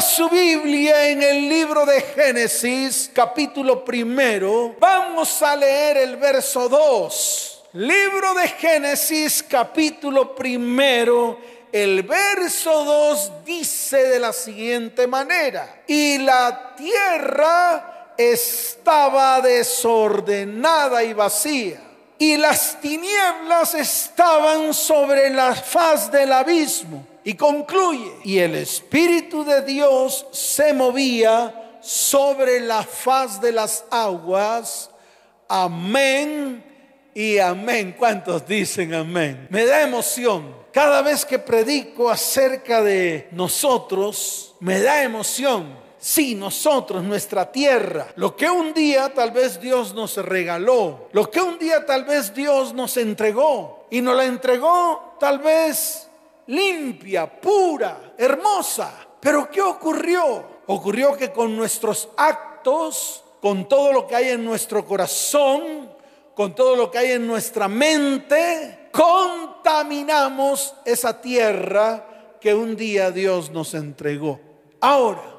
su Biblia en el libro de Génesis, capítulo primero, vamos a leer el verso 2. Libro de Génesis, capítulo primero, el verso 2 dice de la siguiente manera, y la tierra estaba desordenada y vacía, y las tinieblas estaban sobre la faz del abismo y concluye, y el Espíritu de Dios se movía sobre la faz de las aguas. Amén y amén. ¿Cuántos dicen amén? Me da emoción. Cada vez que predico acerca de nosotros, me da emoción. Sí, nosotros, nuestra tierra, lo que un día tal vez Dios nos regaló, lo que un día tal vez Dios nos entregó, y nos la entregó tal vez limpia, pura, hermosa. Pero ¿qué ocurrió? Ocurrió que con nuestros actos, con todo lo que hay en nuestro corazón, con todo lo que hay en nuestra mente, contaminamos esa tierra que un día Dios nos entregó. Ahora,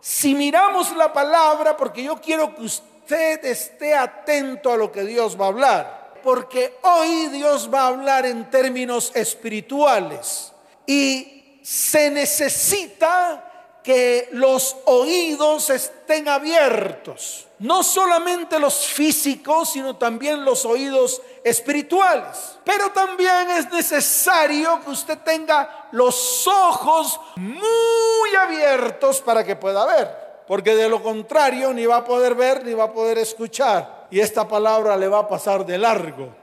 si miramos la palabra, porque yo quiero que usted esté atento a lo que Dios va a hablar porque hoy Dios va a hablar en términos espirituales y se necesita que los oídos estén abiertos, no solamente los físicos, sino también los oídos espirituales. Pero también es necesario que usted tenga los ojos muy abiertos para que pueda ver, porque de lo contrario ni va a poder ver ni va a poder escuchar y esta palabra le va a pasar de largo.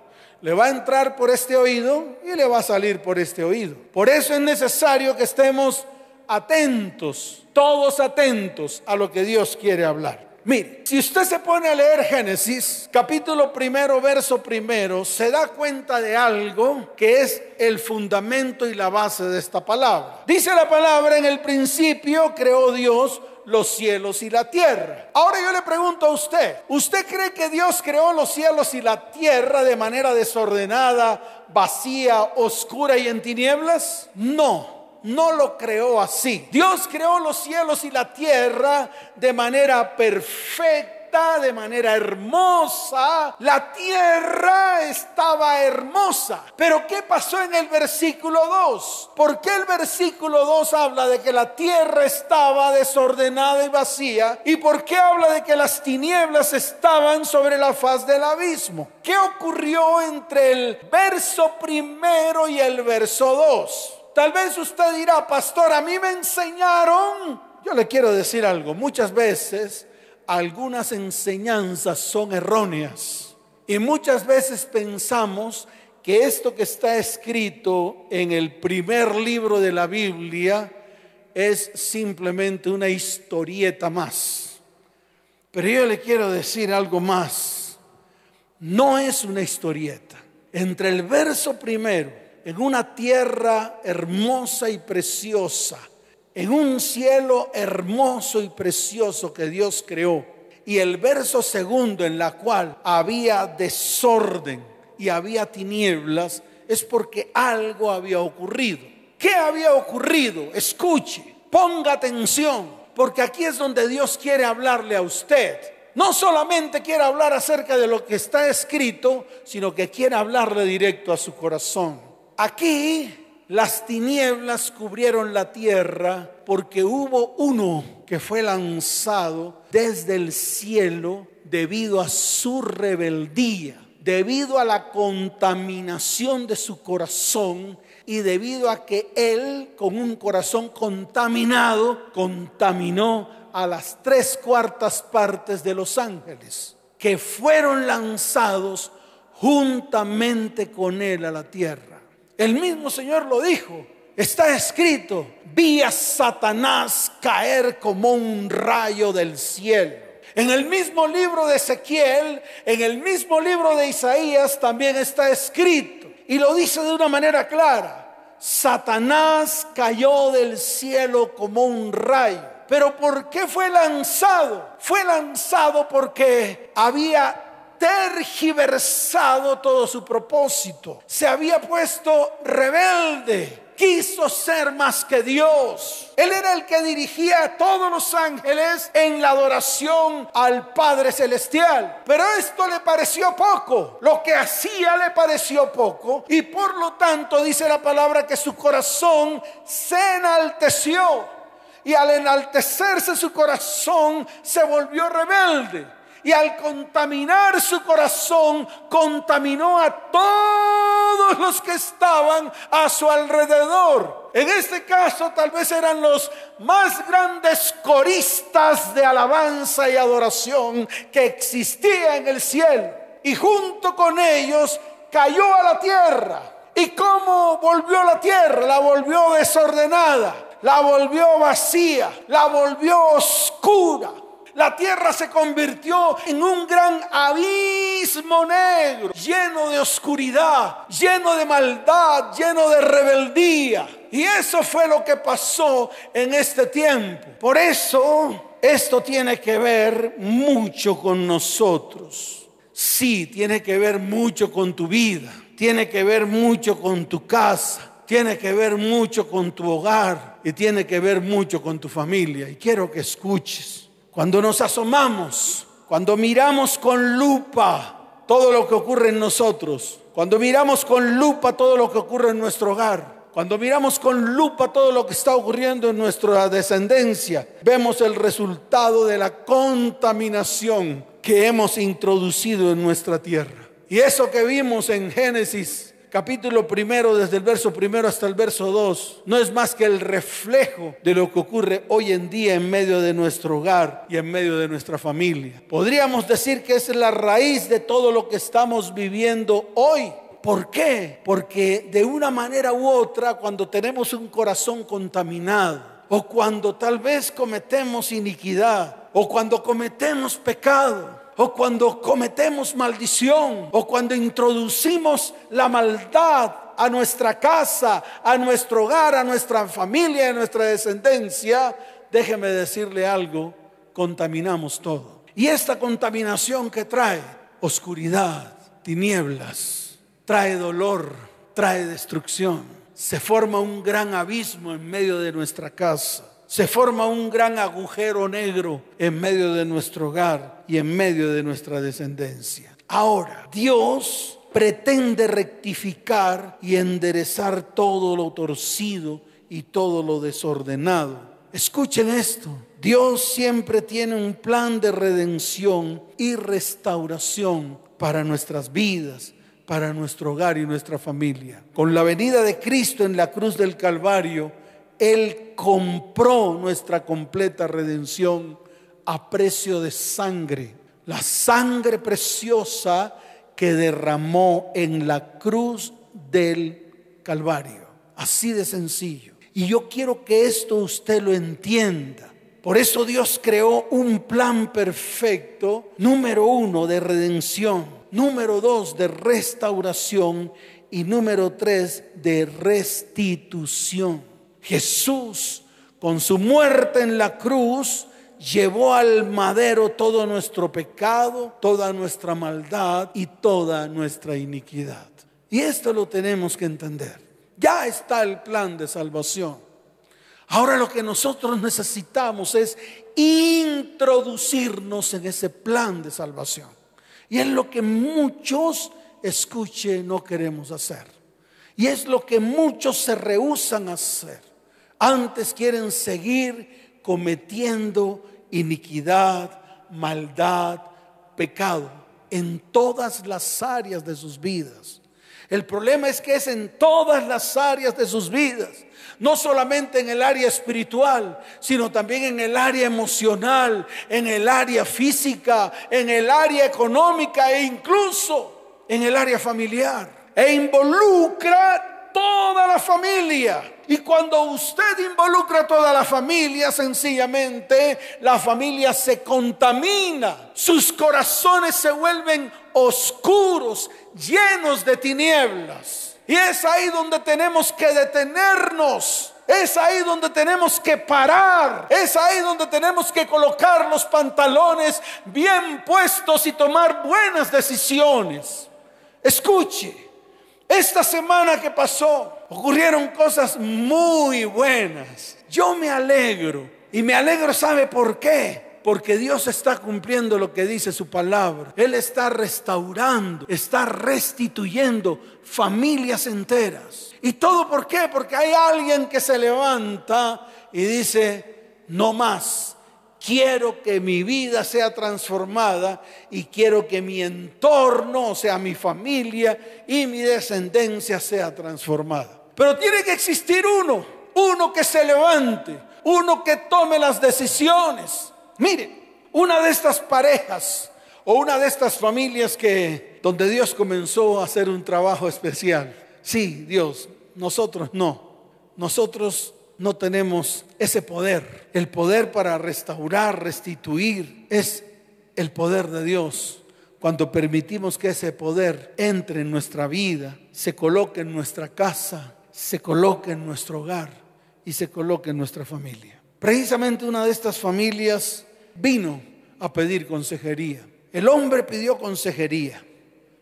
Le va a entrar por este oído y le va a salir por este oído. Por eso es necesario que estemos atentos, todos atentos a lo que Dios quiere hablar. Mire, si usted se pone a leer Génesis, capítulo primero, verso primero, se da cuenta de algo que es el fundamento y la base de esta palabra. Dice la palabra, en el principio creó Dios los cielos y la tierra. Ahora yo le pregunto a usted, ¿usted cree que Dios creó los cielos y la tierra de manera desordenada, vacía, oscura y en tinieblas? No. No lo creó así. Dios creó los cielos y la tierra de manera perfecta de manera hermosa. La tierra estaba hermosa. Pero ¿qué pasó en el versículo 2? ¿Por qué el versículo 2 habla de que la tierra estaba desordenada y vacía? ¿Y por qué habla de que las tinieblas estaban sobre la faz del abismo? ¿Qué ocurrió entre el verso primero y el verso 2? Tal vez usted dirá, pastor, a mí me enseñaron. Yo le quiero decir algo, muchas veces algunas enseñanzas son erróneas y muchas veces pensamos que esto que está escrito en el primer libro de la Biblia es simplemente una historieta más. Pero yo le quiero decir algo más. No es una historieta. Entre el verso primero, en una tierra hermosa y preciosa, en un cielo hermoso y precioso que Dios creó. Y el verso segundo en la cual había desorden y había tinieblas es porque algo había ocurrido. ¿Qué había ocurrido? Escuche, ponga atención, porque aquí es donde Dios quiere hablarle a usted. No solamente quiere hablar acerca de lo que está escrito, sino que quiere hablarle directo a su corazón. Aquí las tinieblas cubrieron la tierra porque hubo uno que fue lanzado desde el cielo debido a su rebeldía, debido a la contaminación de su corazón y debido a que él con un corazón contaminado contaminó a las tres cuartas partes de los ángeles que fueron lanzados juntamente con él a la tierra. El mismo Señor lo dijo. Está escrito, vi a Satanás caer como un rayo del cielo. En el mismo libro de Ezequiel, en el mismo libro de Isaías también está escrito. Y lo dice de una manera clara. Satanás cayó del cielo como un rayo. Pero ¿por qué fue lanzado? Fue lanzado porque había tergiversado todo su propósito. Se había puesto rebelde quiso ser más que Dios. Él era el que dirigía a todos los ángeles en la adoración al Padre Celestial. Pero esto le pareció poco. Lo que hacía le pareció poco. Y por lo tanto dice la palabra que su corazón se enalteció. Y al enaltecerse su corazón se volvió rebelde y al contaminar su corazón, contaminó a todos los que estaban a su alrededor. En este caso tal vez eran los más grandes coristas de alabanza y adoración que existía en el cielo. Y junto con ellos cayó a la tierra. ¿Y cómo volvió la tierra? La volvió desordenada, la volvió vacía, la volvió oscura la tierra se convirtió en un gran abismo negro, lleno de oscuridad, lleno de maldad, lleno de rebeldía. Y eso fue lo que pasó en este tiempo. Por eso esto tiene que ver mucho con nosotros. Sí, tiene que ver mucho con tu vida, tiene que ver mucho con tu casa, tiene que ver mucho con tu hogar y tiene que ver mucho con tu familia. Y quiero que escuches. Cuando nos asomamos, cuando miramos con lupa todo lo que ocurre en nosotros, cuando miramos con lupa todo lo que ocurre en nuestro hogar, cuando miramos con lupa todo lo que está ocurriendo en nuestra descendencia, vemos el resultado de la contaminación que hemos introducido en nuestra tierra. Y eso que vimos en Génesis capítulo primero, desde el verso primero hasta el verso dos, no es más que el reflejo de lo que ocurre hoy en día en medio de nuestro hogar y en medio de nuestra familia. Podríamos decir que es la raíz de todo lo que estamos viviendo hoy. ¿Por qué? Porque de una manera u otra, cuando tenemos un corazón contaminado, o cuando tal vez cometemos iniquidad, o cuando cometemos pecado, o cuando cometemos maldición, o cuando introducimos la maldad a nuestra casa, a nuestro hogar, a nuestra familia, a nuestra descendencia, déjeme decirle algo, contaminamos todo. Y esta contaminación que trae oscuridad, tinieblas, trae dolor, trae destrucción. Se forma un gran abismo en medio de nuestra casa se forma un gran agujero negro en medio de nuestro hogar y en medio de nuestra descendencia. Ahora, Dios pretende rectificar y enderezar todo lo torcido y todo lo desordenado. Escuchen esto. Dios siempre tiene un plan de redención y restauración para nuestras vidas, para nuestro hogar y nuestra familia. Con la venida de Cristo en la cruz del Calvario, él compró nuestra completa redención a precio de sangre. La sangre preciosa que derramó en la cruz del Calvario. Así de sencillo. Y yo quiero que esto usted lo entienda. Por eso Dios creó un plan perfecto, número uno, de redención, número dos, de restauración y número tres, de restitución. Jesús, con su muerte en la cruz, llevó al madero todo nuestro pecado, toda nuestra maldad y toda nuestra iniquidad. Y esto lo tenemos que entender. Ya está el plan de salvación. Ahora lo que nosotros necesitamos es introducirnos en ese plan de salvación. Y es lo que muchos, escuche, no queremos hacer. Y es lo que muchos se rehusan a hacer. Antes quieren seguir cometiendo iniquidad, maldad, pecado en todas las áreas de sus vidas. El problema es que es en todas las áreas de sus vidas, no solamente en el área espiritual, sino también en el área emocional, en el área física, en el área económica e incluso en el área familiar. E involucra toda la familia. Y cuando usted involucra a toda la familia, sencillamente la familia se contamina, sus corazones se vuelven oscuros, llenos de tinieblas. Y es ahí donde tenemos que detenernos. Es ahí donde tenemos que parar. Es ahí donde tenemos que colocar los pantalones bien puestos y tomar buenas decisiones. Escuche, Esta semana que pasó ocurrieron cosas muy buenas. Yo me alegro y me alegro, ¿sabe por qué? Porque Dios está cumpliendo lo que dice su palabra. Él está restaurando, está restituyendo familias enteras. ¿Y todo por qué? Porque hay alguien que se levanta y dice, no más, quiero que mi vida sea transformada y quiero que mi entorno, o sea, mi familia y mi descendencia sea transformada. Pero tiene que existir uno, uno que se levante, uno que tome las decisiones. Mire, una de estas parejas o una de estas familias que donde Dios comenzó a hacer un trabajo especial. Sí, Dios, nosotros no. Nosotros no tenemos ese poder. El poder para restaurar, restituir, es el poder de Dios. Cuando permitimos que ese poder entre en nuestra vida, se coloque en nuestra casa, se coloque en nuestro hogar y se coloque en nuestra familia. Precisamente una de estas familias vino a pedir consejería. El hombre pidió consejería.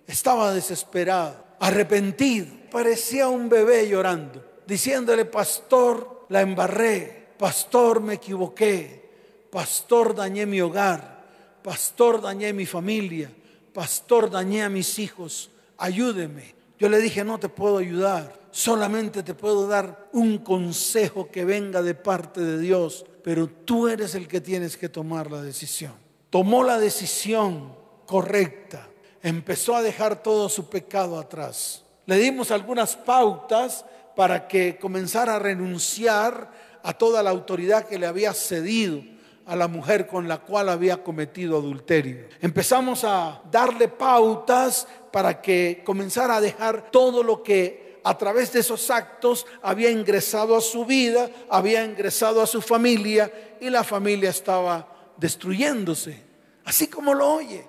Estaba desesperado, arrepentido. Parecía un bebé llorando, diciéndole, pastor, la embarré, pastor, me equivoqué, pastor, dañé mi hogar, pastor, dañé mi familia, pastor, dañé a mis hijos, ayúdeme. Yo le dije, no te puedo ayudar, solamente te puedo dar un consejo que venga de parte de Dios, pero tú eres el que tienes que tomar la decisión. Tomó la decisión correcta, empezó a dejar todo su pecado atrás. Le dimos algunas pautas para que comenzara a renunciar a toda la autoridad que le había cedido a la mujer con la cual había cometido adulterio. Empezamos a darle pautas para que comenzara a dejar todo lo que a través de esos actos había ingresado a su vida, había ingresado a su familia y la familia estaba destruyéndose, así como lo oye,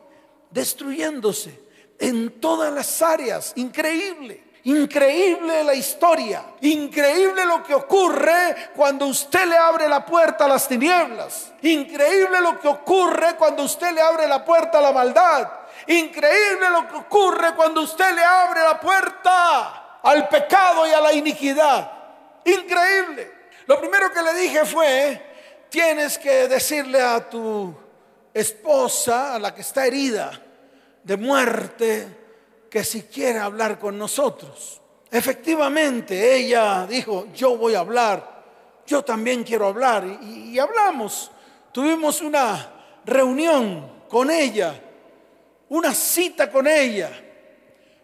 destruyéndose en todas las áreas, increíble. Increíble la historia, increíble lo que ocurre cuando usted le abre la puerta a las tinieblas, increíble lo que ocurre cuando usted le abre la puerta a la maldad, increíble lo que ocurre cuando usted le abre la puerta al pecado y a la iniquidad, increíble. Lo primero que le dije fue, tienes que decirle a tu esposa, a la que está herida de muerte, que si quiere hablar con nosotros. Efectivamente, ella dijo, yo voy a hablar, yo también quiero hablar. Y, hablamos, tuvimos una reunión con ella, una cita con ella,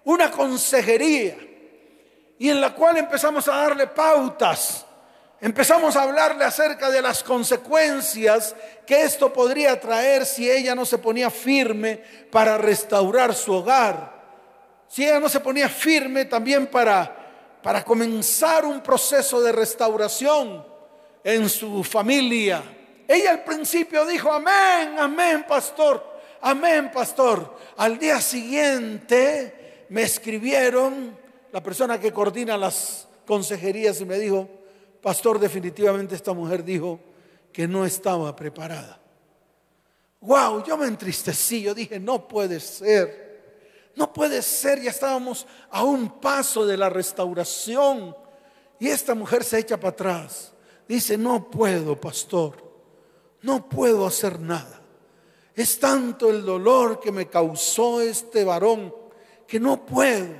una consejería, y en la cual empezamos a darle pautas. Empezamos a hablarle acerca de las consecuencias que esto podría traer si ella no se ponía firme para restaurar su hogar si ella no se ponía firme también para, para comenzar un proceso de restauración en su familia. Ella al principio dijo, amén, amén, pastor, amén, pastor. Al día siguiente me escribieron la persona que coordina las consejerías y me dijo, pastor, definitivamente esta mujer dijo que no estaba preparada. Wow, yo me entristecí, yo dije, no puede ser. No puede ser, ya estábamos a un paso de la restauración. Y esta mujer se echa para atrás. Dice, no puedo, pastor, no puedo hacer nada. Es tanto el dolor que me causó este varón que no puedo,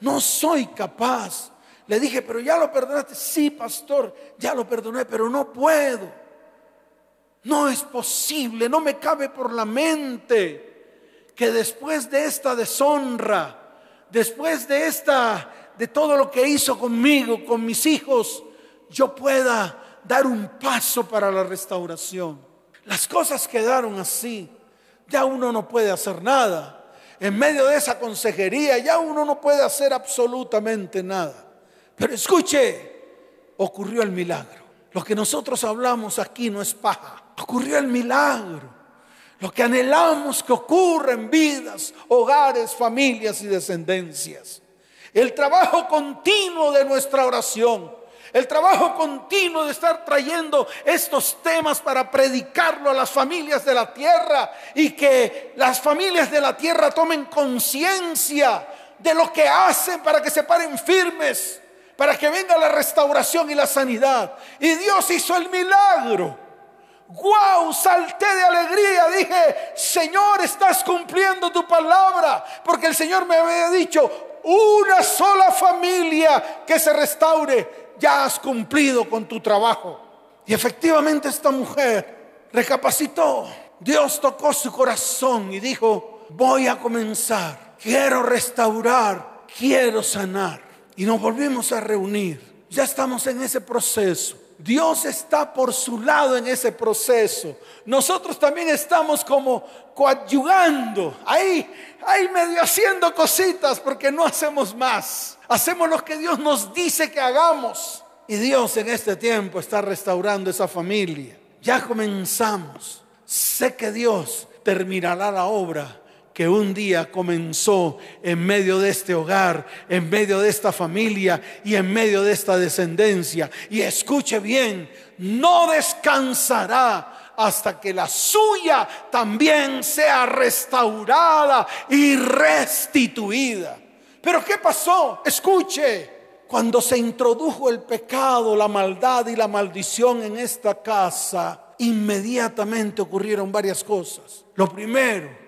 no soy capaz. Le dije, pero ya lo perdonaste. Sí, pastor, ya lo perdoné, pero no puedo. No es posible, no me cabe por la mente que después de esta deshonra, después de esta de todo lo que hizo conmigo, con mis hijos, yo pueda dar un paso para la restauración. Las cosas quedaron así. Ya uno no puede hacer nada. En medio de esa consejería ya uno no puede hacer absolutamente nada. Pero escuche, ocurrió el milagro. Lo que nosotros hablamos aquí no es paja. Ocurrió el milagro lo que anhelamos que ocurra en vidas, hogares, familias y descendencias. El trabajo continuo de nuestra oración. El trabajo continuo de estar trayendo estos temas para predicarlo a las familias de la tierra y que las familias de la tierra tomen conciencia de lo que hacen para que se paren firmes, para que venga la restauración y la sanidad. Y Dios hizo el milagro. ¡Wow! Salté de alegría. Dije, Señor, estás cumpliendo tu palabra. Porque el Señor me había dicho, una sola familia que se restaure. Ya has cumplido con tu trabajo. Y efectivamente esta mujer recapacitó. Dios tocó su corazón y dijo, voy a comenzar. Quiero restaurar. Quiero sanar. Y nos volvimos a reunir. Ya estamos en ese proceso. Dios está por su lado en ese proceso. Nosotros también estamos como coadyugando, ahí, ahí medio haciendo cositas porque no hacemos más. Hacemos lo que Dios nos dice que hagamos. Y Dios en este tiempo está restaurando esa familia. Ya comenzamos. Sé que Dios terminará la obra que un día comenzó en medio de este hogar, en medio de esta familia y en medio de esta descendencia. Y escuche bien, no descansará hasta que la suya también sea restaurada y restituida. Pero ¿qué pasó? Escuche, cuando se introdujo el pecado, la maldad y la maldición en esta casa, inmediatamente ocurrieron varias cosas. Lo primero,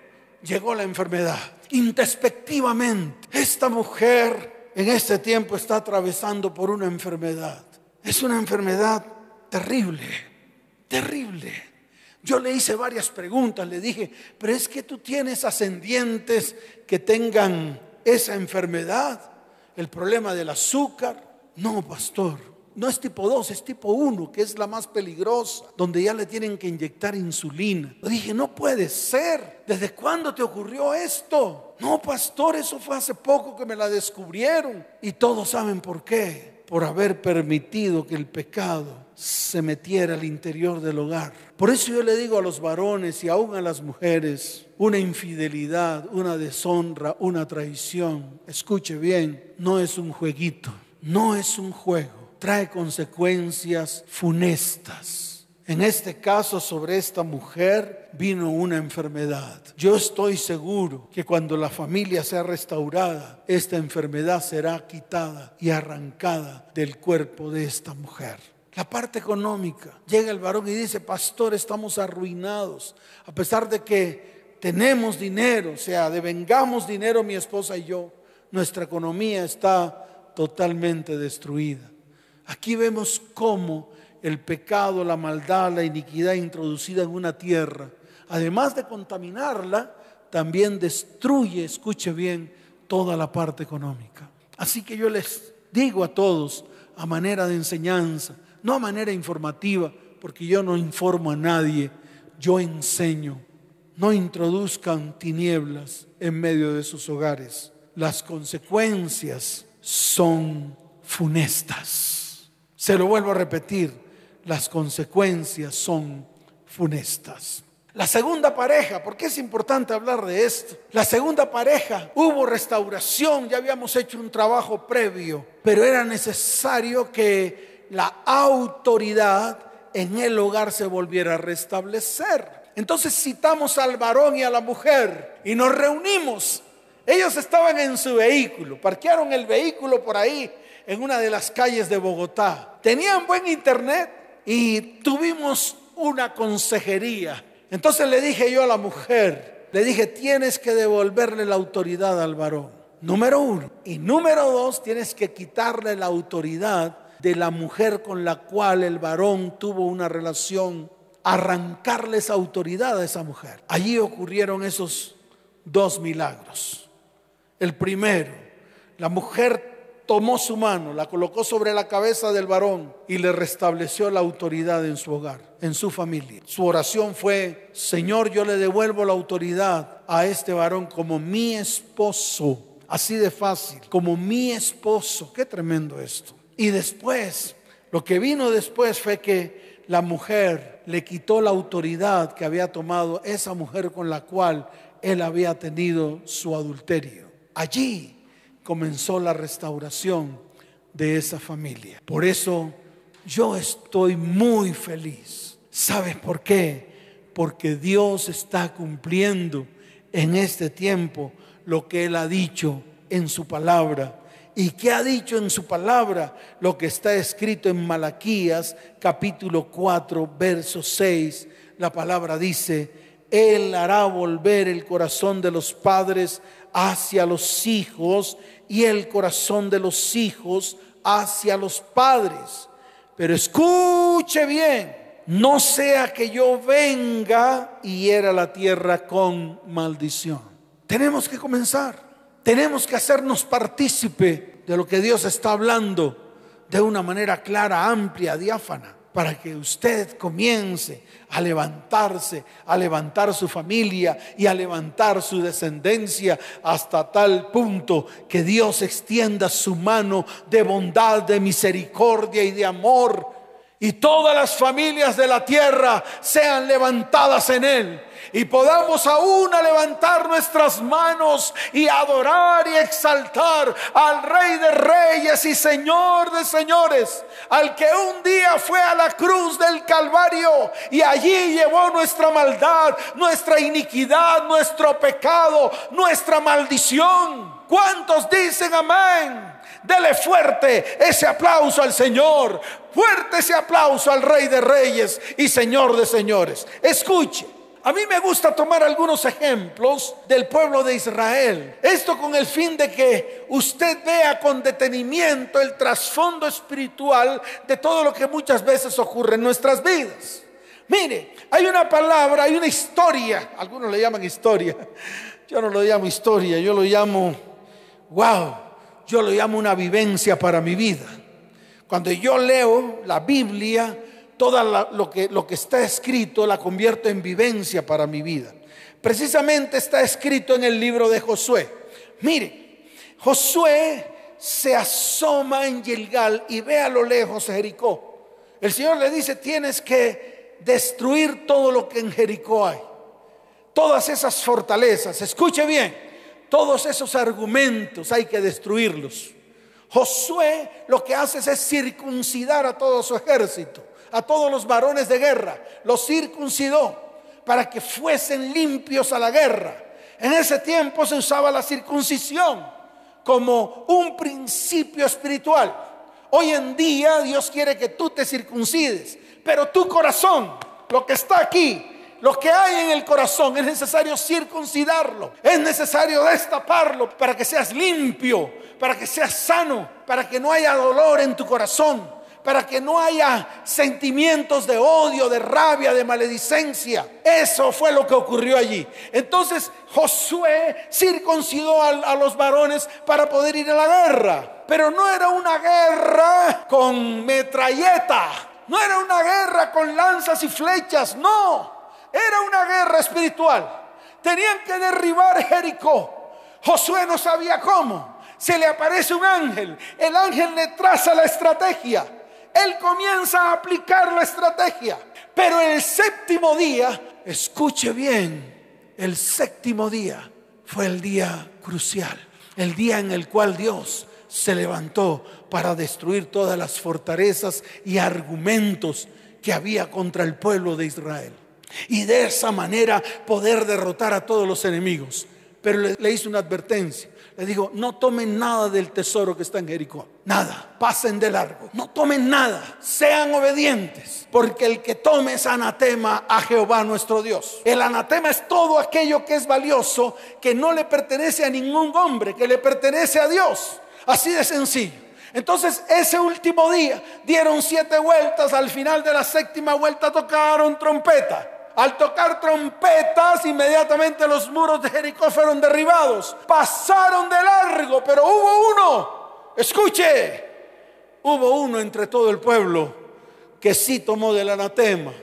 llegó la enfermedad. Introspectivamente, esta mujer en este tiempo está atravesando por una enfermedad. Es una enfermedad terrible, terrible. Yo le hice varias preguntas, le dije, pero es que tú tienes ascendientes que tengan esa enfermedad, el problema del azúcar. No, pastor, no es tipo 2, es tipo 1, que es la más peligrosa, donde ya le tienen que inyectar insulina. Yo dije, no puede ser. ¿Desde cuándo te ocurrió esto? No, pastor, eso fue hace poco que me la descubrieron. Y todos saben por qué. Por haber permitido que el pecado se metiera al interior del hogar. Por eso yo le digo a los varones y aún a las mujeres, una infidelidad, una deshonra, una traición, escuche bien, no es un jueguito, no es un juego trae consecuencias funestas. En este caso, sobre esta mujer vino una enfermedad. Yo estoy seguro que cuando la familia sea restaurada, esta enfermedad será quitada y arrancada del cuerpo de esta mujer. La parte económica. Llega el varón y dice, pastor, estamos arruinados. A pesar de que tenemos dinero, o sea, devengamos dinero mi esposa y yo, nuestra economía está totalmente destruida. Aquí vemos cómo el pecado, la maldad, la iniquidad introducida en una tierra, además de contaminarla, también destruye, escuche bien, toda la parte económica. Así que yo les digo a todos, a manera de enseñanza, no a manera informativa, porque yo no informo a nadie, yo enseño. No introduzcan tinieblas en medio de sus hogares. Las consecuencias son funestas. Se lo vuelvo a repetir, las consecuencias son funestas. La segunda pareja, ¿por qué es importante hablar de esto? La segunda pareja, hubo restauración, ya habíamos hecho un trabajo previo, pero era necesario que la autoridad en el hogar se volviera a restablecer. Entonces citamos al varón y a la mujer y nos reunimos. Ellos estaban en su vehículo, parquearon el vehículo por ahí en una de las calles de Bogotá. Tenían buen internet y tuvimos una consejería. Entonces le dije yo a la mujer, le dije, tienes que devolverle la autoridad al varón. Número uno. Y número dos, tienes que quitarle la autoridad de la mujer con la cual el varón tuvo una relación, arrancarle esa autoridad a esa mujer. Allí ocurrieron esos dos milagros. El primero, la mujer tomó su mano, la colocó sobre la cabeza del varón y le restableció la autoridad en su hogar, en su familia. Su oración fue, Señor, yo le devuelvo la autoridad a este varón como mi esposo. Así de fácil, como mi esposo. Qué tremendo esto. Y después, lo que vino después fue que la mujer le quitó la autoridad que había tomado esa mujer con la cual él había tenido su adulterio. Allí comenzó la restauración de esa familia. Por eso yo estoy muy feliz. ¿Sabes por qué? Porque Dios está cumpliendo en este tiempo lo que Él ha dicho en su palabra. ¿Y qué ha dicho en su palabra? Lo que está escrito en Malaquías capítulo 4, verso 6. La palabra dice, Él hará volver el corazón de los padres hacia los hijos y el corazón de los hijos hacia los padres. Pero escuche bien, no sea que yo venga y hiera la tierra con maldición. Tenemos que comenzar, tenemos que hacernos partícipe de lo que Dios está hablando de una manera clara, amplia, diáfana para que usted comience a levantarse, a levantar su familia y a levantar su descendencia hasta tal punto que Dios extienda su mano de bondad, de misericordia y de amor y todas las familias de la tierra sean levantadas en Él y podamos aún levantar nuestras manos y adorar y exaltar al Rey de Reyes y Señor de Señores, al que un día fue a la cruz del Calvario y allí llevó nuestra maldad, nuestra iniquidad, nuestro pecado, nuestra maldición. ¿Cuántos dicen amén? Dele fuerte ese aplauso al Señor. Fuerte ese aplauso al Rey de Reyes y Señor de Señores. Escuche. A mí me gusta tomar algunos ejemplos del pueblo de Israel. Esto con el fin de que usted vea con detenimiento el trasfondo espiritual de todo lo que muchas veces ocurre en nuestras vidas. Mire, hay una palabra, hay una historia, algunos le llaman historia, yo no lo llamo historia, yo lo llamo, wow, yo lo llamo una vivencia para mi vida. Cuando yo leo la Biblia, todo lo, que, lo que está escrito la convierto en vivencia para mi vida. Precisamente está escrito en el libro de Josué. Mire, Josué se asoma en Gilgal y ve a lo lejos Jericó. El Señor le dice, tienes que destruir todo lo que en Jericó hay. Todas esas fortalezas, escuche bien, todos esos argumentos hay que destruirlos. Josué lo que hace es circuncidar a todo su ejército a todos los varones de guerra, los circuncidó para que fuesen limpios a la guerra. En ese tiempo se usaba la circuncisión como un principio espiritual. Hoy en día Dios quiere que tú te circuncides, pero tu corazón, lo que está aquí, lo que hay en el corazón, es necesario circuncidarlo, es necesario destaparlo para que seas limpio, para que seas sano, para que no haya dolor en tu corazón para que no haya sentimientos de odio, de rabia, de maledicencia. Eso fue lo que ocurrió allí. Entonces Josué circuncidó a, los varones para poder ir a la guerra. Pero no era una guerra con metralleta, no era una guerra con lanzas y flechas, no, era una guerra espiritual. Tenían que derribar Jericó. Josué no sabía cómo. Se le aparece un ángel. El ángel le traza la estrategia él comienza a aplicar la estrategia. Pero el séptimo día, escuche bien, el séptimo día fue el día crucial, el día en el cual Dios se levantó para destruir todas las fortalezas y argumentos que había contra el pueblo de Israel. Y de esa manera poder derrotar a todos los enemigos. Pero le, hizo una advertencia le digo, no tomen nada del tesoro que está en Jericó. Nada, pasen de largo. No tomen nada, sean obedientes, porque el que tome es anatema a Jehová nuestro Dios. El anatema es todo aquello que es valioso, que no le pertenece a ningún hombre, que le pertenece a Dios. Así de sencillo. Entonces ese último día dieron siete vueltas, al final de la séptima vuelta tocaron trompeta. Al tocar trompetas, inmediatamente los muros de Jericó fueron derribados. Pasaron de largo, pero hubo uno, escuche, hubo uno entre todo el pueblo que sí tomó del anatema.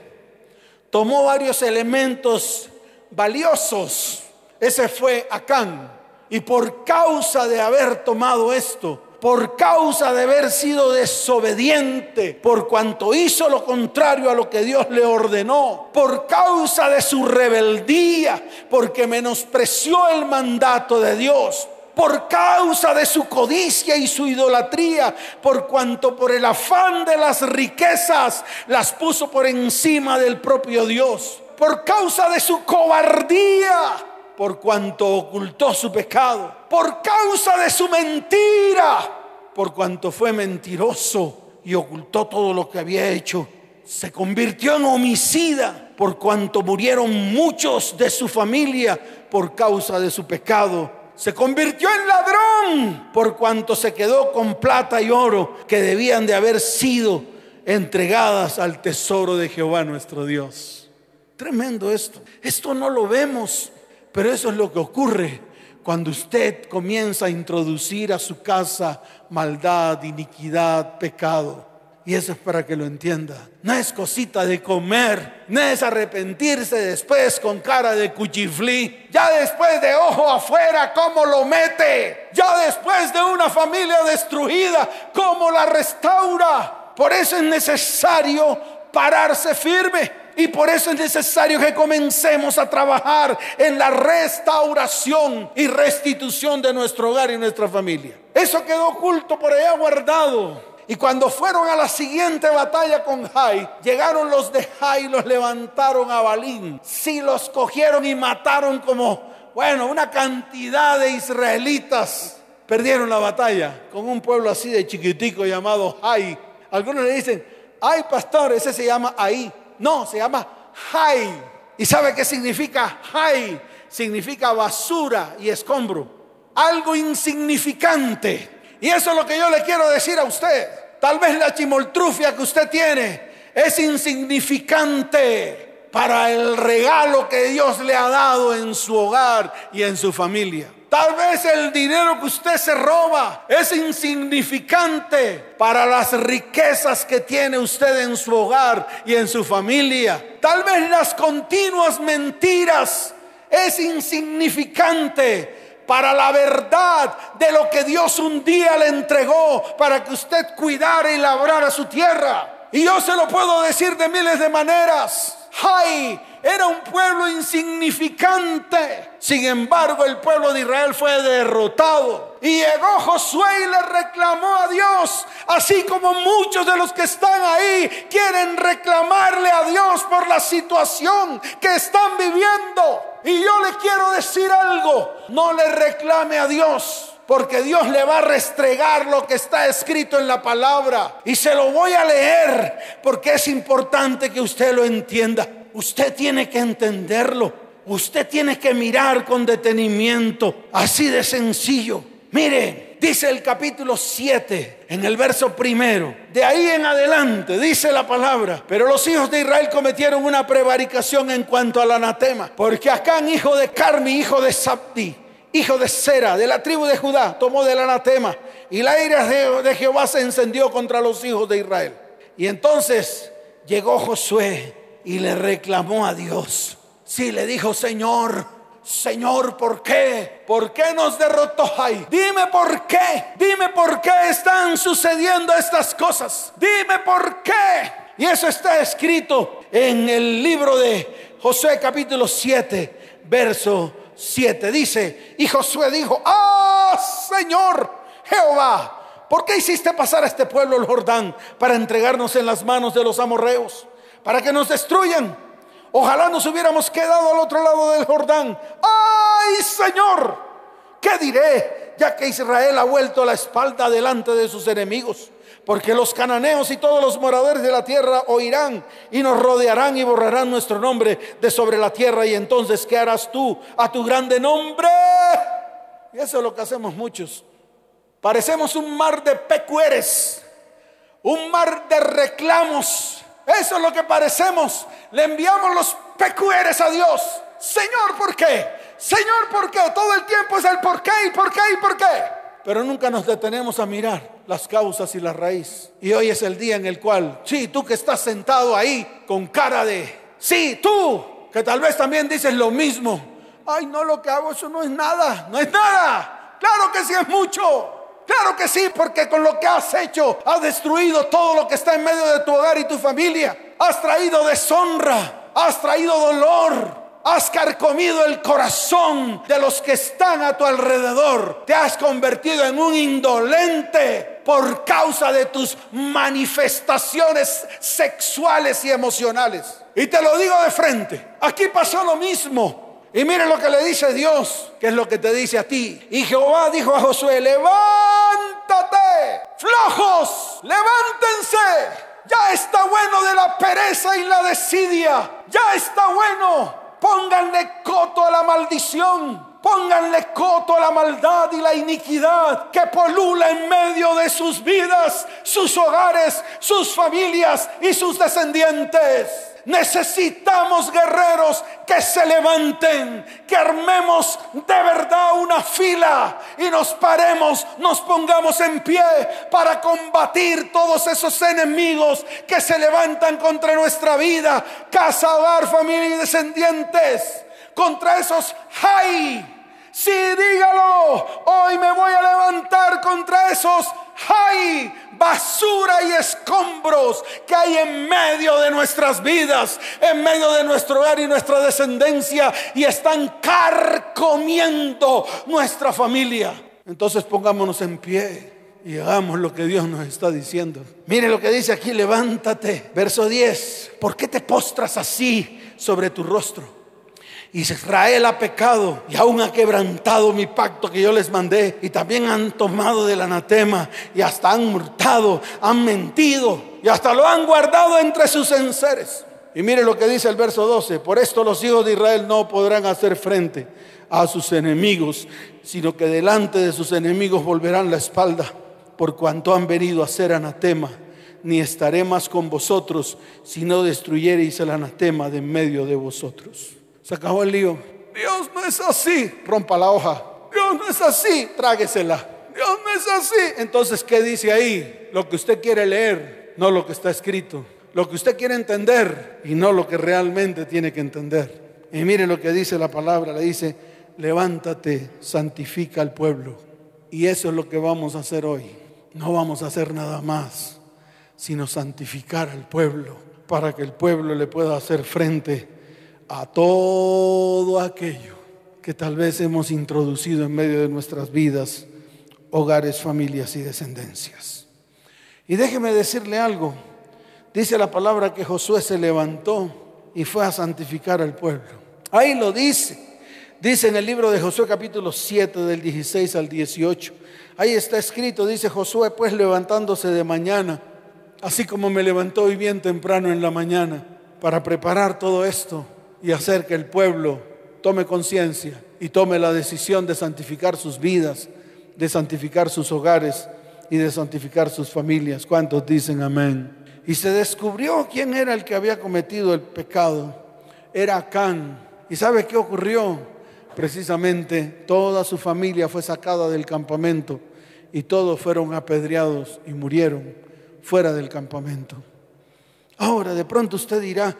Tomó varios elementos valiosos. Ese fue Acán. Y por causa de haber tomado esto, por causa de haber sido desobediente, por cuanto hizo lo contrario a lo que Dios le ordenó, por causa de su rebeldía, porque menospreció el mandato de Dios, por causa de su codicia y su idolatría, por cuanto por el afán de las riquezas las puso por encima del propio Dios, por causa de su cobardía por cuanto ocultó su pecado, por causa de su mentira, por cuanto fue mentiroso y ocultó todo lo que había hecho. Se convirtió en homicida por cuanto murieron muchos de su familia por causa de su pecado. Se convirtió en ladrón por cuanto se quedó con plata y oro que debían de haber sido entregadas al tesoro de Jehová nuestro Dios. Tremendo esto. Esto no lo vemos, pero eso es lo que ocurre cuando usted comienza a introducir a su casa maldad, iniquidad, pecado. Y eso es para que lo entienda. No es cosita de comer, no es arrepentirse después con cara de cuchiflí. Ya después de ojo afuera, ¿cómo lo mete? Ya después de una familia destruida, ¿cómo la restaura? Por eso es necesario pararse firme. Y por eso es necesario que comencemos a trabajar en la restauración y restitución de nuestro hogar y nuestra familia. Eso quedó oculto por allá guardado. Y cuando fueron a la siguiente batalla con Jai, llegaron los de Jai y los levantaron a Balín. Sí, los cogieron y mataron como, bueno, una cantidad de israelitas. Perdieron la batalla con un pueblo así de chiquitico llamado Jai. Algunos le dicen, ay pastor, ese se llama ahí. No, se llama Jai. ¿Y sabe qué significa Jai? Significa basura y escombro. Algo insignificante y eso es lo que yo le quiero decir a usted. Tal vez la chimoltrufia que usted tiene es insignificante para el regalo que Dios le ha dado en su hogar y en su familia. Tal vez el dinero que usted se roba es insignificante para las riquezas que tiene usted en su hogar y en su familia. Tal vez las continuas mentiras es insignificante para la verdad de lo que Dios un día le entregó para que usted cuidara y labrara su tierra. Y yo se lo puedo decir de miles de maneras. Jai era un pueblo insignificante. Sin embargo, el pueblo de Israel fue derrotado. Y llegó Josué y le reclamó a Dios, así como muchos de los que están ahí quieren reclamarle a Dios por la situación que están viviendo. Y yo le quiero decir algo, no le reclame a Dios porque Dios le va a restregar lo que está escrito en la palabra. Y se lo voy a leer porque es importante que usted lo entienda. Usted tiene que entenderlo. Usted tiene que mirar con detenimiento. Así de sencillo. Mire, dice el capítulo 7 en el verso primero. De ahí en adelante dice la palabra. Pero los hijos de Israel cometieron una prevaricación en cuanto al anatema. Porque Acán, hijo de Carmi, hijo de Sabdi hijo de Sera, de la tribu de Judá, tomó del anatema y la ira de, Jehová se encendió contra los hijos de Israel. Y entonces llegó Josué y le reclamó a Dios. Sí, le dijo, Señor, Señor, ¿por qué? ¿Por qué nos derrotó ahí? Dime por qué. Dime por qué están sucediendo estas cosas. Dime por qué. Y eso está escrito en el libro de Josué capítulo 7, verso 7 dice, y Josué dijo, ah, Señor Jehová, ¿por qué hiciste pasar a este pueblo el Jordán para entregarnos en las manos de los amorreos, para que nos destruyan? Ojalá nos hubiéramos quedado al otro lado del Jordán. ¡Ay, Señor! ¿Qué diré? Ya que Israel ha vuelto la espalda delante de sus enemigos porque los cananeos y todos los moradores de la tierra oirán y nos rodearán y borrarán nuestro nombre de sobre la tierra. Y entonces, ¿qué harás tú a tu grande nombre? Y eso es lo que hacemos muchos. Parecemos un mar de pecueres, un mar de reclamos. Eso es lo que parecemos. Le enviamos los pecueres a Dios. Señor, ¿por qué? Señor, ¿por qué? Todo el tiempo es el por qué y por qué y por qué pero nunca nos detenemos a mirar las causas y la raíz. Y hoy es el día en el cual, sí, tú que estás sentado ahí con cara de, sí, tú, que tal vez también dices lo mismo, ay, no, lo que hago, eso no es nada, no es nada. Claro que sí es mucho. Claro que sí, porque con lo que has hecho has destruido todo lo que está en medio de tu hogar y tu familia. Has traído deshonra, has traído dolor, has carcomido el corazón de los que están a tu alrededor. Te has convertido en un indolente por causa de tus manifestaciones sexuales y emocionales. Y te lo digo de frente, aquí pasó lo mismo Y mire lo que le dice Dios, que es lo que te dice a ti. Y Jehová dijo a Josué, levántate, flojos, levántense. Ya está bueno de la pereza y la desidia. Ya está bueno. Pónganle coto a la maldición. Pónganle coto a la maldad y la iniquidad que polula en medio de sus vidas, sus hogares, sus familias y sus descendientes. Necesitamos guerreros que se levanten, que armemos de verdad una fila y nos paremos, nos pongamos en pie para combatir todos esos enemigos que se levantan contra nuestra vida, casa, hogar, familia y descendientes, contra esos hay. Sí, dígalo, hoy me voy a levantar contra esos hay basura y escombros que hay en medio de nuestras vidas, en medio de nuestro hogar y nuestra descendencia y están carcomiendo nuestra familia. Entonces pongámonos en pie y hagamos lo que Dios nos está diciendo. Mire lo que dice aquí, levántate. Verso 10, ¿por qué te postras así sobre tu rostro? Israel ha pecado y aún ha quebrantado mi pacto que yo les mandé. Y también han tomado del anatema y hasta han murtado, han mentido y hasta lo han guardado entre sus enseres. Y mire lo que dice el verso 12. Por esto los hijos de Israel no podrán hacer frente a sus enemigos, sino que delante de sus enemigos volverán la espalda, por cuanto han venido a ser anatema. Ni estaré más con vosotros, si no destruyereis el anatema de en medio de vosotros. Se acabó el lío. Dios no es así. Rompa la hoja. Dios no es así. Tráguesela. Dios no es así. Entonces, ¿qué dice ahí? Lo que usted quiere leer, no lo que está escrito. Lo que usted quiere entender y no lo que realmente tiene que entender. Y mire lo que dice la palabra. Le dice, levántate, santifica al pueblo. Y eso es lo que vamos a hacer hoy. No vamos a hacer nada más, sino santificar al pueblo para que el pueblo le pueda hacer frente a todo aquello que tal vez hemos introducido en medio de nuestras vidas, hogares, familias y descendencias. Y déjeme decirle algo. Dice la palabra que Josué se levantó y fue a santificar al pueblo. Ahí lo dice. Dice en el libro de Josué capítulo 7 del 16 al 18. Ahí está escrito, dice Josué, pues levantándose de mañana, así como me levantó hoy bien temprano en la mañana, para preparar todo esto y hacer que el pueblo tome conciencia y tome la decisión de santificar sus vidas, de santificar sus hogares y de santificar sus familias. ¿Cuántos dicen amén? Y se descubrió quién era el que había cometido el pecado. Era Acán. ¿Y sabe qué ocurrió? Precisamente toda su familia fue sacada del campamento y todos fueron apedreados y murieron fuera del campamento. Ahora de pronto usted dirá,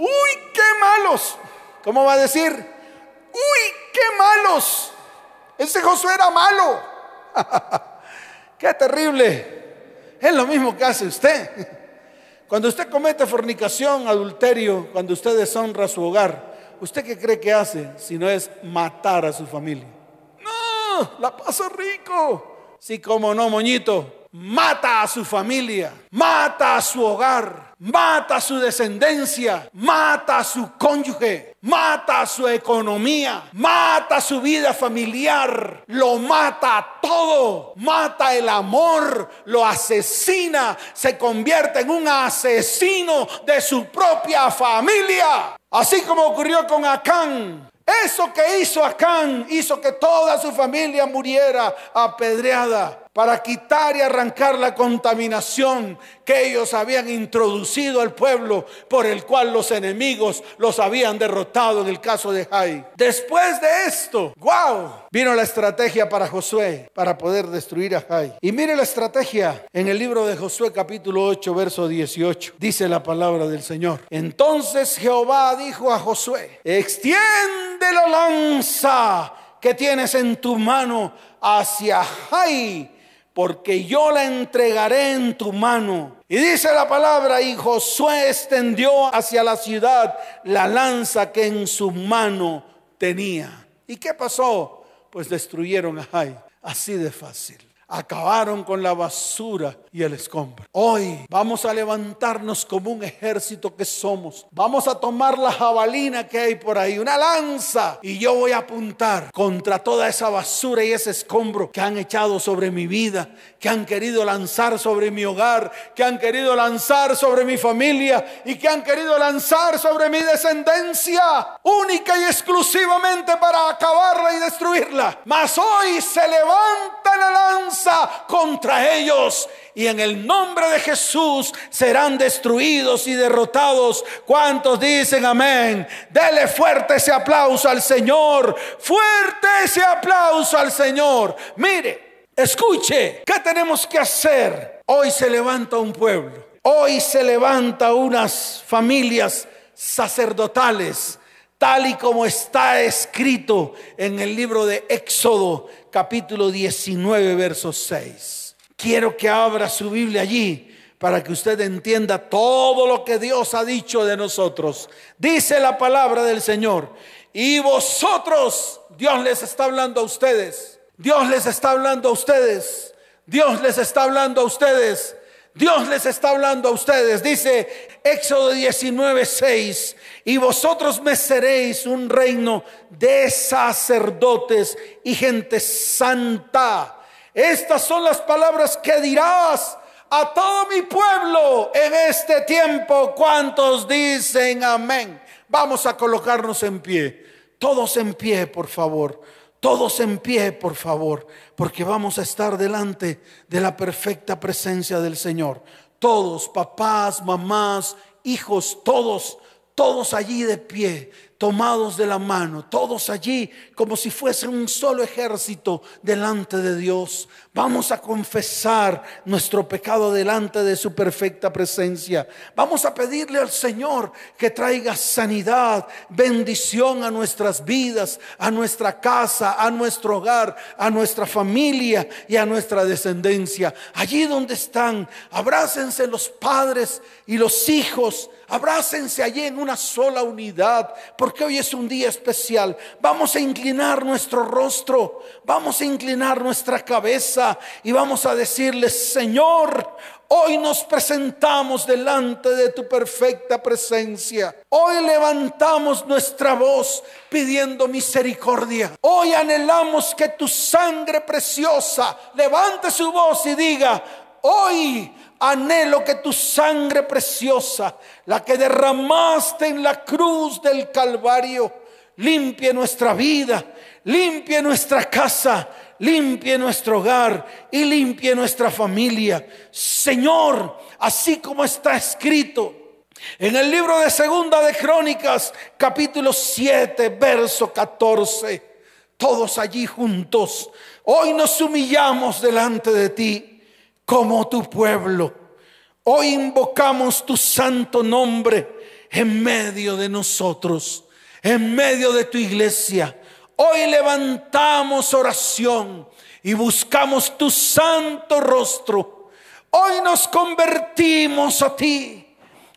uy, qué malos. ¿Cómo va a decir? Uy, qué malos. Ese Josué era malo. qué terrible. Es lo mismo que hace usted. Cuando usted comete fornicación, adulterio, cuando usted deshonra su hogar, ¿usted qué cree que hace si no es matar a su familia? No, la pasa rico. Sí, como no, moñito mata a su familia, mata a su hogar, mata a su descendencia, mata a su cónyuge, mata a su economía, mata a su vida familiar, lo mata todo, mata el amor, lo asesina, se convierte en un asesino de su propia familia. Así como ocurrió con Acán, eso que hizo Acán hizo que toda su familia muriera apedreada para quitar y arrancar la contaminación que ellos habían introducido al pueblo por el cual los enemigos los habían derrotado en el caso de Jai. Después de esto, wow, vino la estrategia para Josué para poder destruir a Jai. Y mire la estrategia en el libro de Josué capítulo 8 verso 18. Dice la palabra del Señor. Entonces Jehová dijo a Josué, extiende la lanza que tienes en tu mano hacia Jai porque yo la entregaré en tu mano. Y dice la palabra, y Josué extendió hacia la ciudad la lanza que en su mano tenía. ¿Y qué pasó? Pues destruyeron a Jai. Así de fácil. acabaron con la basura y el escombro. Hoy vamos a levantarnos como un ejército que somos. Vamos a tomar la jabalina que hay por ahí, una lanza, y yo voy a apuntar contra toda esa basura y ese escombro que han echado sobre mi vida, que han querido lanzar sobre mi hogar, que han querido lanzar sobre mi familia y que han querido lanzar sobre mi descendencia, única y exclusivamente para acabarla y destruirla. Mas hoy se levanta la lanza contra ellos y en el nombre de Jesús serán destruidos y derrotados. ¿Cuántos dicen amén? Dele fuerte ese aplauso al Señor. Fuerte ese aplauso al Señor. Mire, escuche, ¿qué tenemos que hacer? Hoy se levanta un pueblo. Hoy se levanta unas familias sacerdotales tal y como está escrito en el libro de Éxodo capítulo 19 verso 6. Quiero que abra su Biblia allí para que usted entienda todo lo que Dios ha dicho de nosotros. Dice la palabra del Señor. Y vosotros, Dios les está hablando a ustedes. Dios les está hablando a ustedes. Dios les está hablando a ustedes. Dios les está hablando a ustedes. Dice Éxodo 19, 6. Y vosotros me seréis un reino de sacerdotes y gente santa. Estas son las palabras que dirás a todo mi pueblo en este tiempo. ¿Cuántos dicen amén? Vamos a colocarnos en pie. Todos en pie, por favor. Todos en pie, por favor, porque vamos a estar delante de la perfecta presencia del Señor. Todos, papás, mamás, hijos, todos, todos allí de pie, tomados de la mano, todos allí como si fuese un solo ejército delante de Dios. Vamos a confesar nuestro pecado delante de su perfecta presencia. Vamos a pedirle al Señor que traiga sanidad, bendición a nuestras vidas, a nuestra casa, a nuestro hogar, a nuestra familia y a nuestra descendencia. Allí donde están, abrácense los padres y los hijos Abrácense allí en una sola unidad, porque hoy es un día especial. Vamos a inclinar nuestro rostro, vamos a inclinar nuestra cabeza y vamos a decirle, Señor, Hoy nos presentamos delante de tu perfecta presencia. Hoy levantamos nuestra voz pidiendo misericordia. Hoy anhelamos que tu sangre preciosa levante su voz y diga, hoy anhelo que tu sangre preciosa, la que derramaste en la cruz del Calvario, limpie nuestra vida, limpie nuestra casa, limpie nuestro hogar y limpie nuestra familia. Señor, así como está escrito en el libro de Segunda de Crónicas, capítulo 7, verso 14, todos allí juntos, hoy nos humillamos delante de ti como tu pueblo. Hoy invocamos tu santo nombre en medio de nosotros, en medio de tu iglesia. Hoy levantamos oración y buscamos tu santo rostro. Hoy nos convertimos a ti.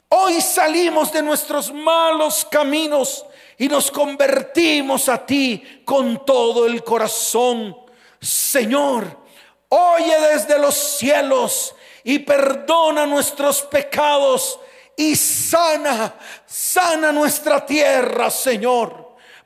Hoy salimos de nuestros malos caminos y nos convertimos a ti con todo el corazón. Señor, Oye desde los cielos y perdona nuestros pecados y sana, sana nuestra tierra, Señor,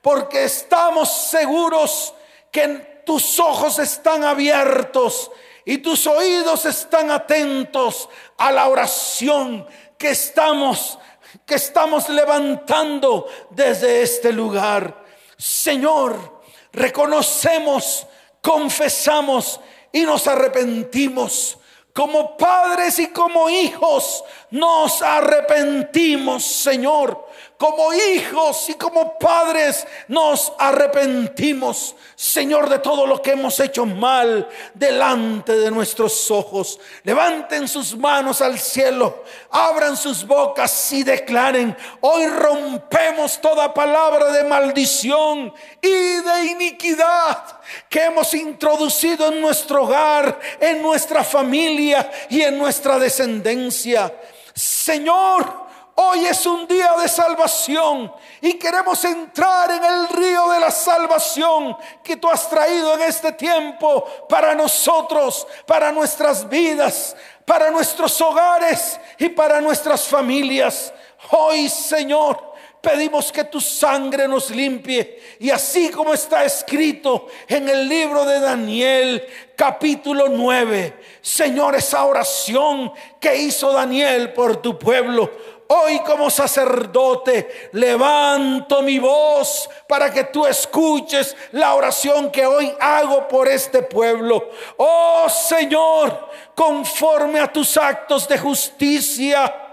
porque estamos seguros que tus ojos están abiertos y tus oídos están atentos a la oración que estamos que estamos levantando desde este lugar. Señor, reconocemos, confesamos y nos arrepentimos. Como padres y como hijos nos arrepentimos, Señor como hijos y como padres nos arrepentimos, Señor, de todo lo que hemos hecho mal delante de nuestros ojos. Levanten sus manos al cielo, abran sus bocas y declaren, hoy rompemos toda palabra de maldición y de iniquidad que hemos introducido en nuestro hogar, en nuestra familia y en nuestra descendencia. Señor, Hoy es un día de salvación y queremos entrar en el río de la salvación que tú has traído en este tiempo para nosotros, para nuestras vidas, para nuestros hogares y para nuestras familias. Hoy, Señor, pedimos que tu sangre nos limpie. Y así como está escrito en el libro de Daniel, capítulo 9, Señor, esa oración que hizo Daniel por tu pueblo. Hoy como sacerdote levanto mi voz para que tú escuches la oración que hoy hago por este pueblo. Oh Señor, conforme a tus actos de justicia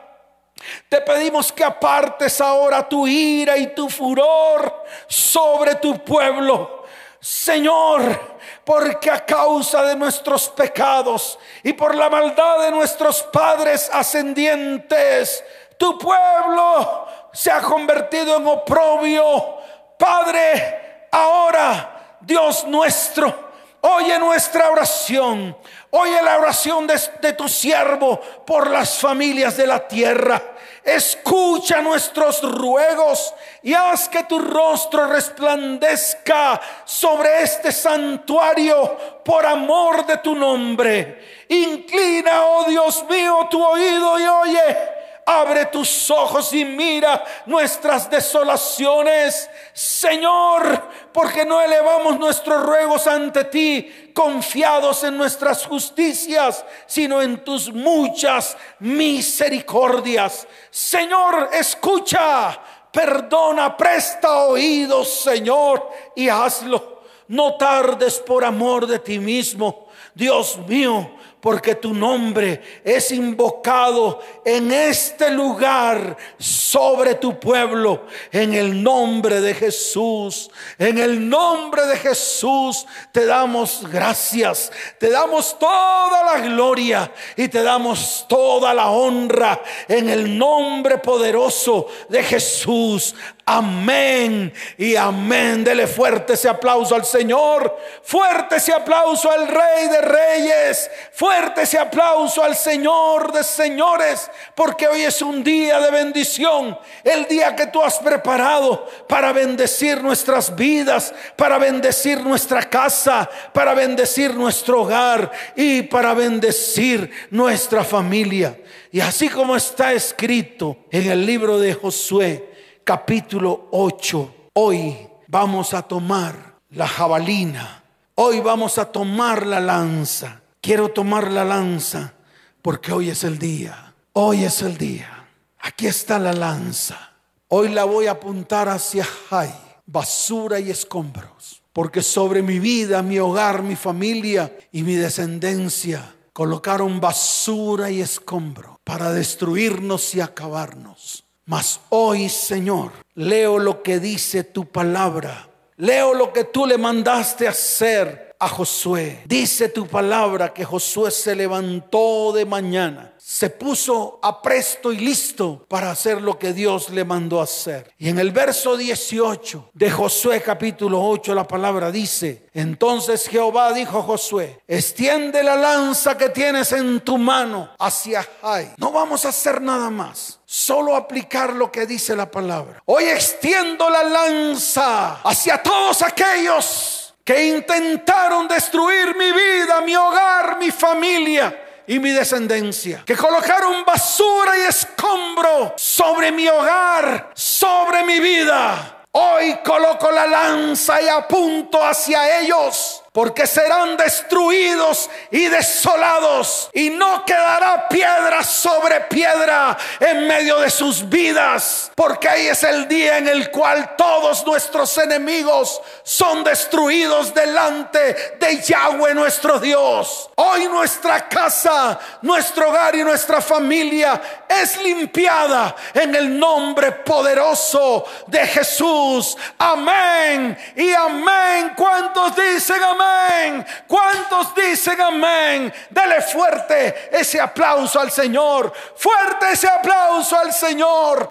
te pedimos que apartes ahora tu ira y tu furor sobre tu pueblo. Señor, porque a causa de nuestros pecados y por la maldad de nuestros padres ascendientes, tu pueblo se ha convertido en oprobio. Padre, ahora, Dios nuestro, oye nuestra oración, oye la oración de, de tu siervo por las familias de la tierra. Escucha nuestros ruegos y haz que tu rostro resplandezca sobre este santuario por amor de tu nombre. Inclina, oh Dios mío, tu oído y oye. Abre tus ojos y mira nuestras desolaciones, Señor, porque no elevamos nuestros ruegos ante ti confiados en nuestras justicias, sino en tus muchas misericordias. Señor, escucha, perdona, presta oídos, Señor, y hazlo. No tardes por amor de ti mismo. Dios mío, porque tu nombre es invocado en este lugar sobre tu pueblo, en el nombre de Jesús. En el nombre de Jesús te damos gracias, te damos toda la gloria y te damos toda la honra en el nombre poderoso de Jesús. Amén y amén. Dele fuerte ese aplauso al Señor. Fuerte ese aplauso al Rey de Reyes. Fuerte ese aplauso al Señor de Señores. Porque hoy es un día de bendición. El día que tú has preparado para bendecir nuestras vidas. Para bendecir nuestra casa. Para bendecir nuestro hogar. Y para bendecir nuestra familia. Y así como está escrito en el libro de Josué capítulo 8. Hoy vamos a tomar la jabalina. Hoy vamos a tomar la lanza. Quiero tomar la lanza porque hoy es el día. Hoy es el día. Aquí está la lanza. Hoy la voy a apuntar hacia Jai, basura y escombros. Porque sobre mi vida, mi hogar, mi familia y mi descendencia colocaron basura y escombro para destruirnos y acabarnos. Mas hoy, Señor, leo lo que dice tu palabra. Leo lo que tú le mandaste hacer a Josué. Dice tu palabra que Josué se levantó de mañana se puso a presto y listo para hacer lo que Dios le mandó hacer. Y en el verso 18 de Josué capítulo 8 la palabra dice, entonces Jehová dijo a Josué, extiende la lanza que tienes en tu mano hacia Jai. No vamos a hacer nada más. Solo aplicar lo que dice la palabra. Hoy extiendo la lanza hacia todos aquellos que intentaron destruir mi vida, mi hogar, mi familia y mi descendencia, que colocaron basura y escombro sobre mi hogar, sobre mi vida. Hoy coloco la lanza y apunto hacia ellos porque serán destruidos y desolados y no quedará piedra sobre piedra en medio de sus vidas, porque ahí es el día en el cual todos nuestros enemigos son destruidos delante de Yahweh nuestro Dios. Hoy nuestra casa, nuestro hogar y nuestra familia es limpiada en el nombre poderoso de Jesús. Amén y amén. ¿Cuántos dicen amén? amén. ¿Cuántos dicen amén? Dele fuerte ese aplauso al Señor. Fuerte ese aplauso al Señor.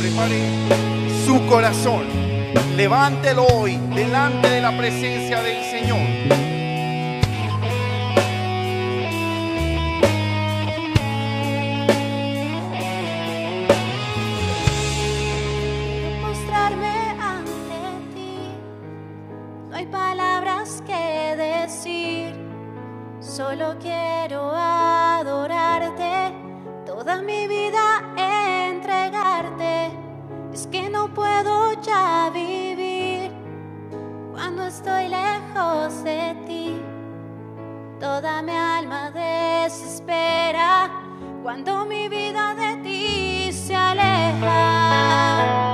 Prepare su corazón. Levántelo hoy delante de la presencia del Señor. Bye palabras que decir. Solo quiero adorarte, toda mi vida entregarte. Es que no puedo ya vivir cuando estoy lejos de ti. Toda mi alma desespera cuando mi vida de ti se aleja.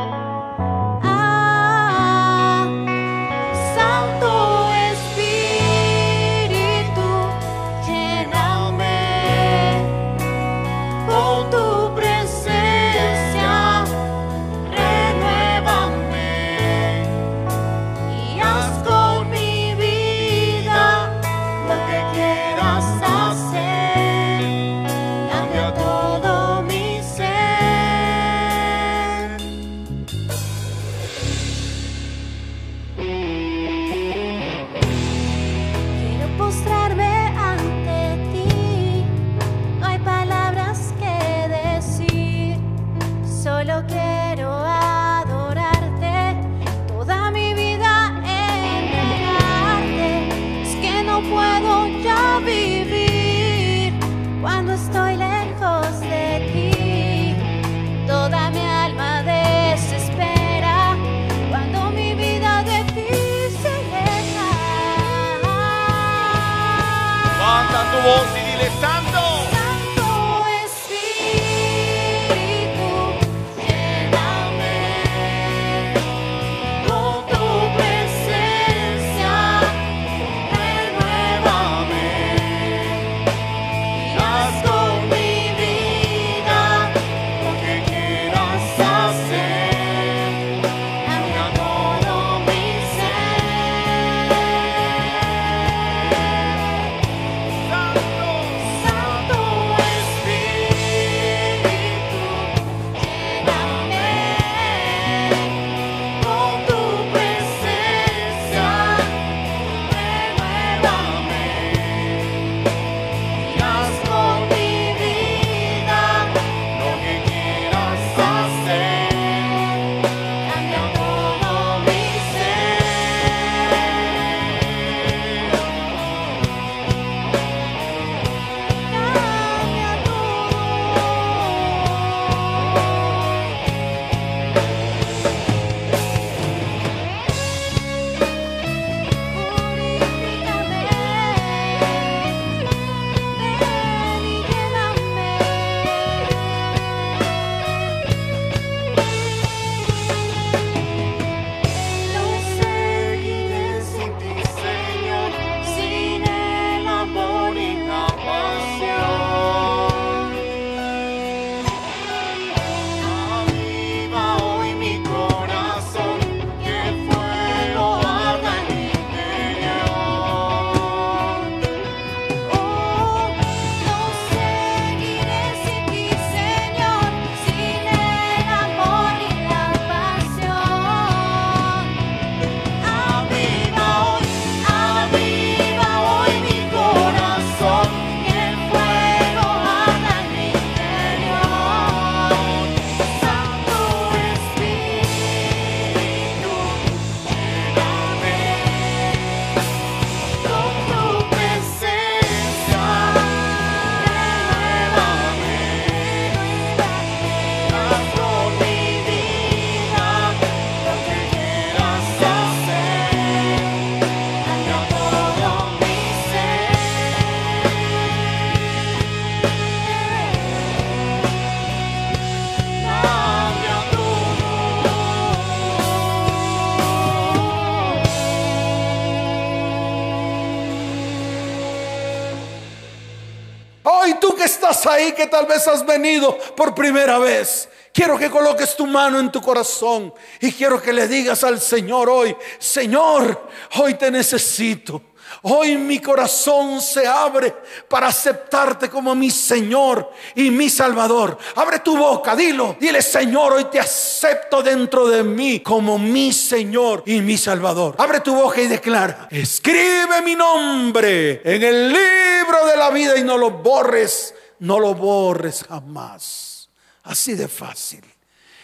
Tal vez has venido por primera vez, quiero que coloques tu mano en tu corazón y quiero que le digas al Señor hoy, Señor, hoy te necesito. Hoy mi corazón se abre para aceptarte como mi Señor y mi Salvador. Abre tu boca, dilo. Dile, Señor, hoy te acepto dentro de mí como mi Señor y mi Salvador. Abre tu boca y declara, escribe mi nombre en el libro de la vida y no lo borres, no lo borres jamás. Así de fácil.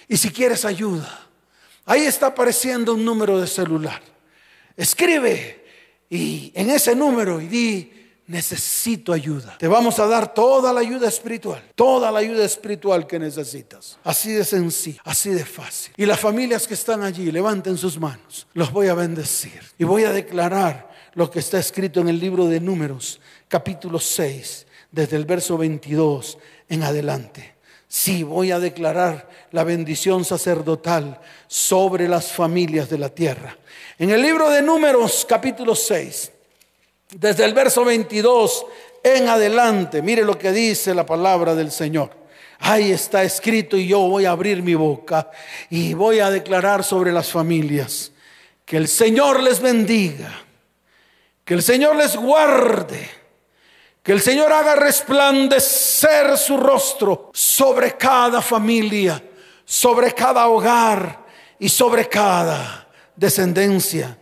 Y si quieres ayuda, ahí está apareciendo un número de celular. Escribe y en ese número y di, necesito ayuda. Te vamos a dar toda la ayuda espiritual, toda la ayuda espiritual que necesitas. Así de sencillo, así de fácil. Y las familias que están allí, levanten sus manos. Los voy a bendecir y voy a declarar lo que está escrito en el libro de Números, capítulo 6, desde el verso 22 en adelante. Sí, voy a declarar la bendición sacerdotal sobre las familias de la tierra. En el libro de Números, capítulo 6, desde el verso 22 en adelante, mire lo que dice la palabra del Señor. Ahí está escrito y yo voy a abrir mi boca y voy a declarar sobre las familias. Que el Señor les bendiga, que el Señor les guarde que el Señor haga resplandecer su rostro sobre cada familia, sobre cada hogar y sobre cada descendencia.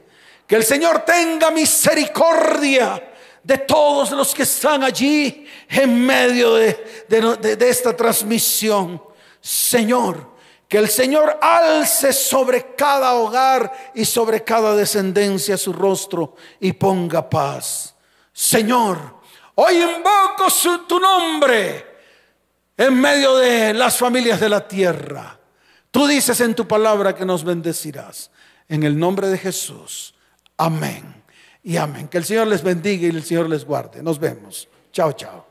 Que el Señor tenga misericordia de todos los que están allí en medio de, esta transmisión. Señor, que el Señor alce sobre cada hogar y sobre cada descendencia su rostro y ponga paz. Señor, hoy invoco tu nombre en medio de las familias de la tierra. Tú dices en tu palabra que nos bendecirás. En el nombre de Jesús. Amén. Y amén. Que el Señor les bendiga y el Señor les guarde. Nos vemos. Chao, chao.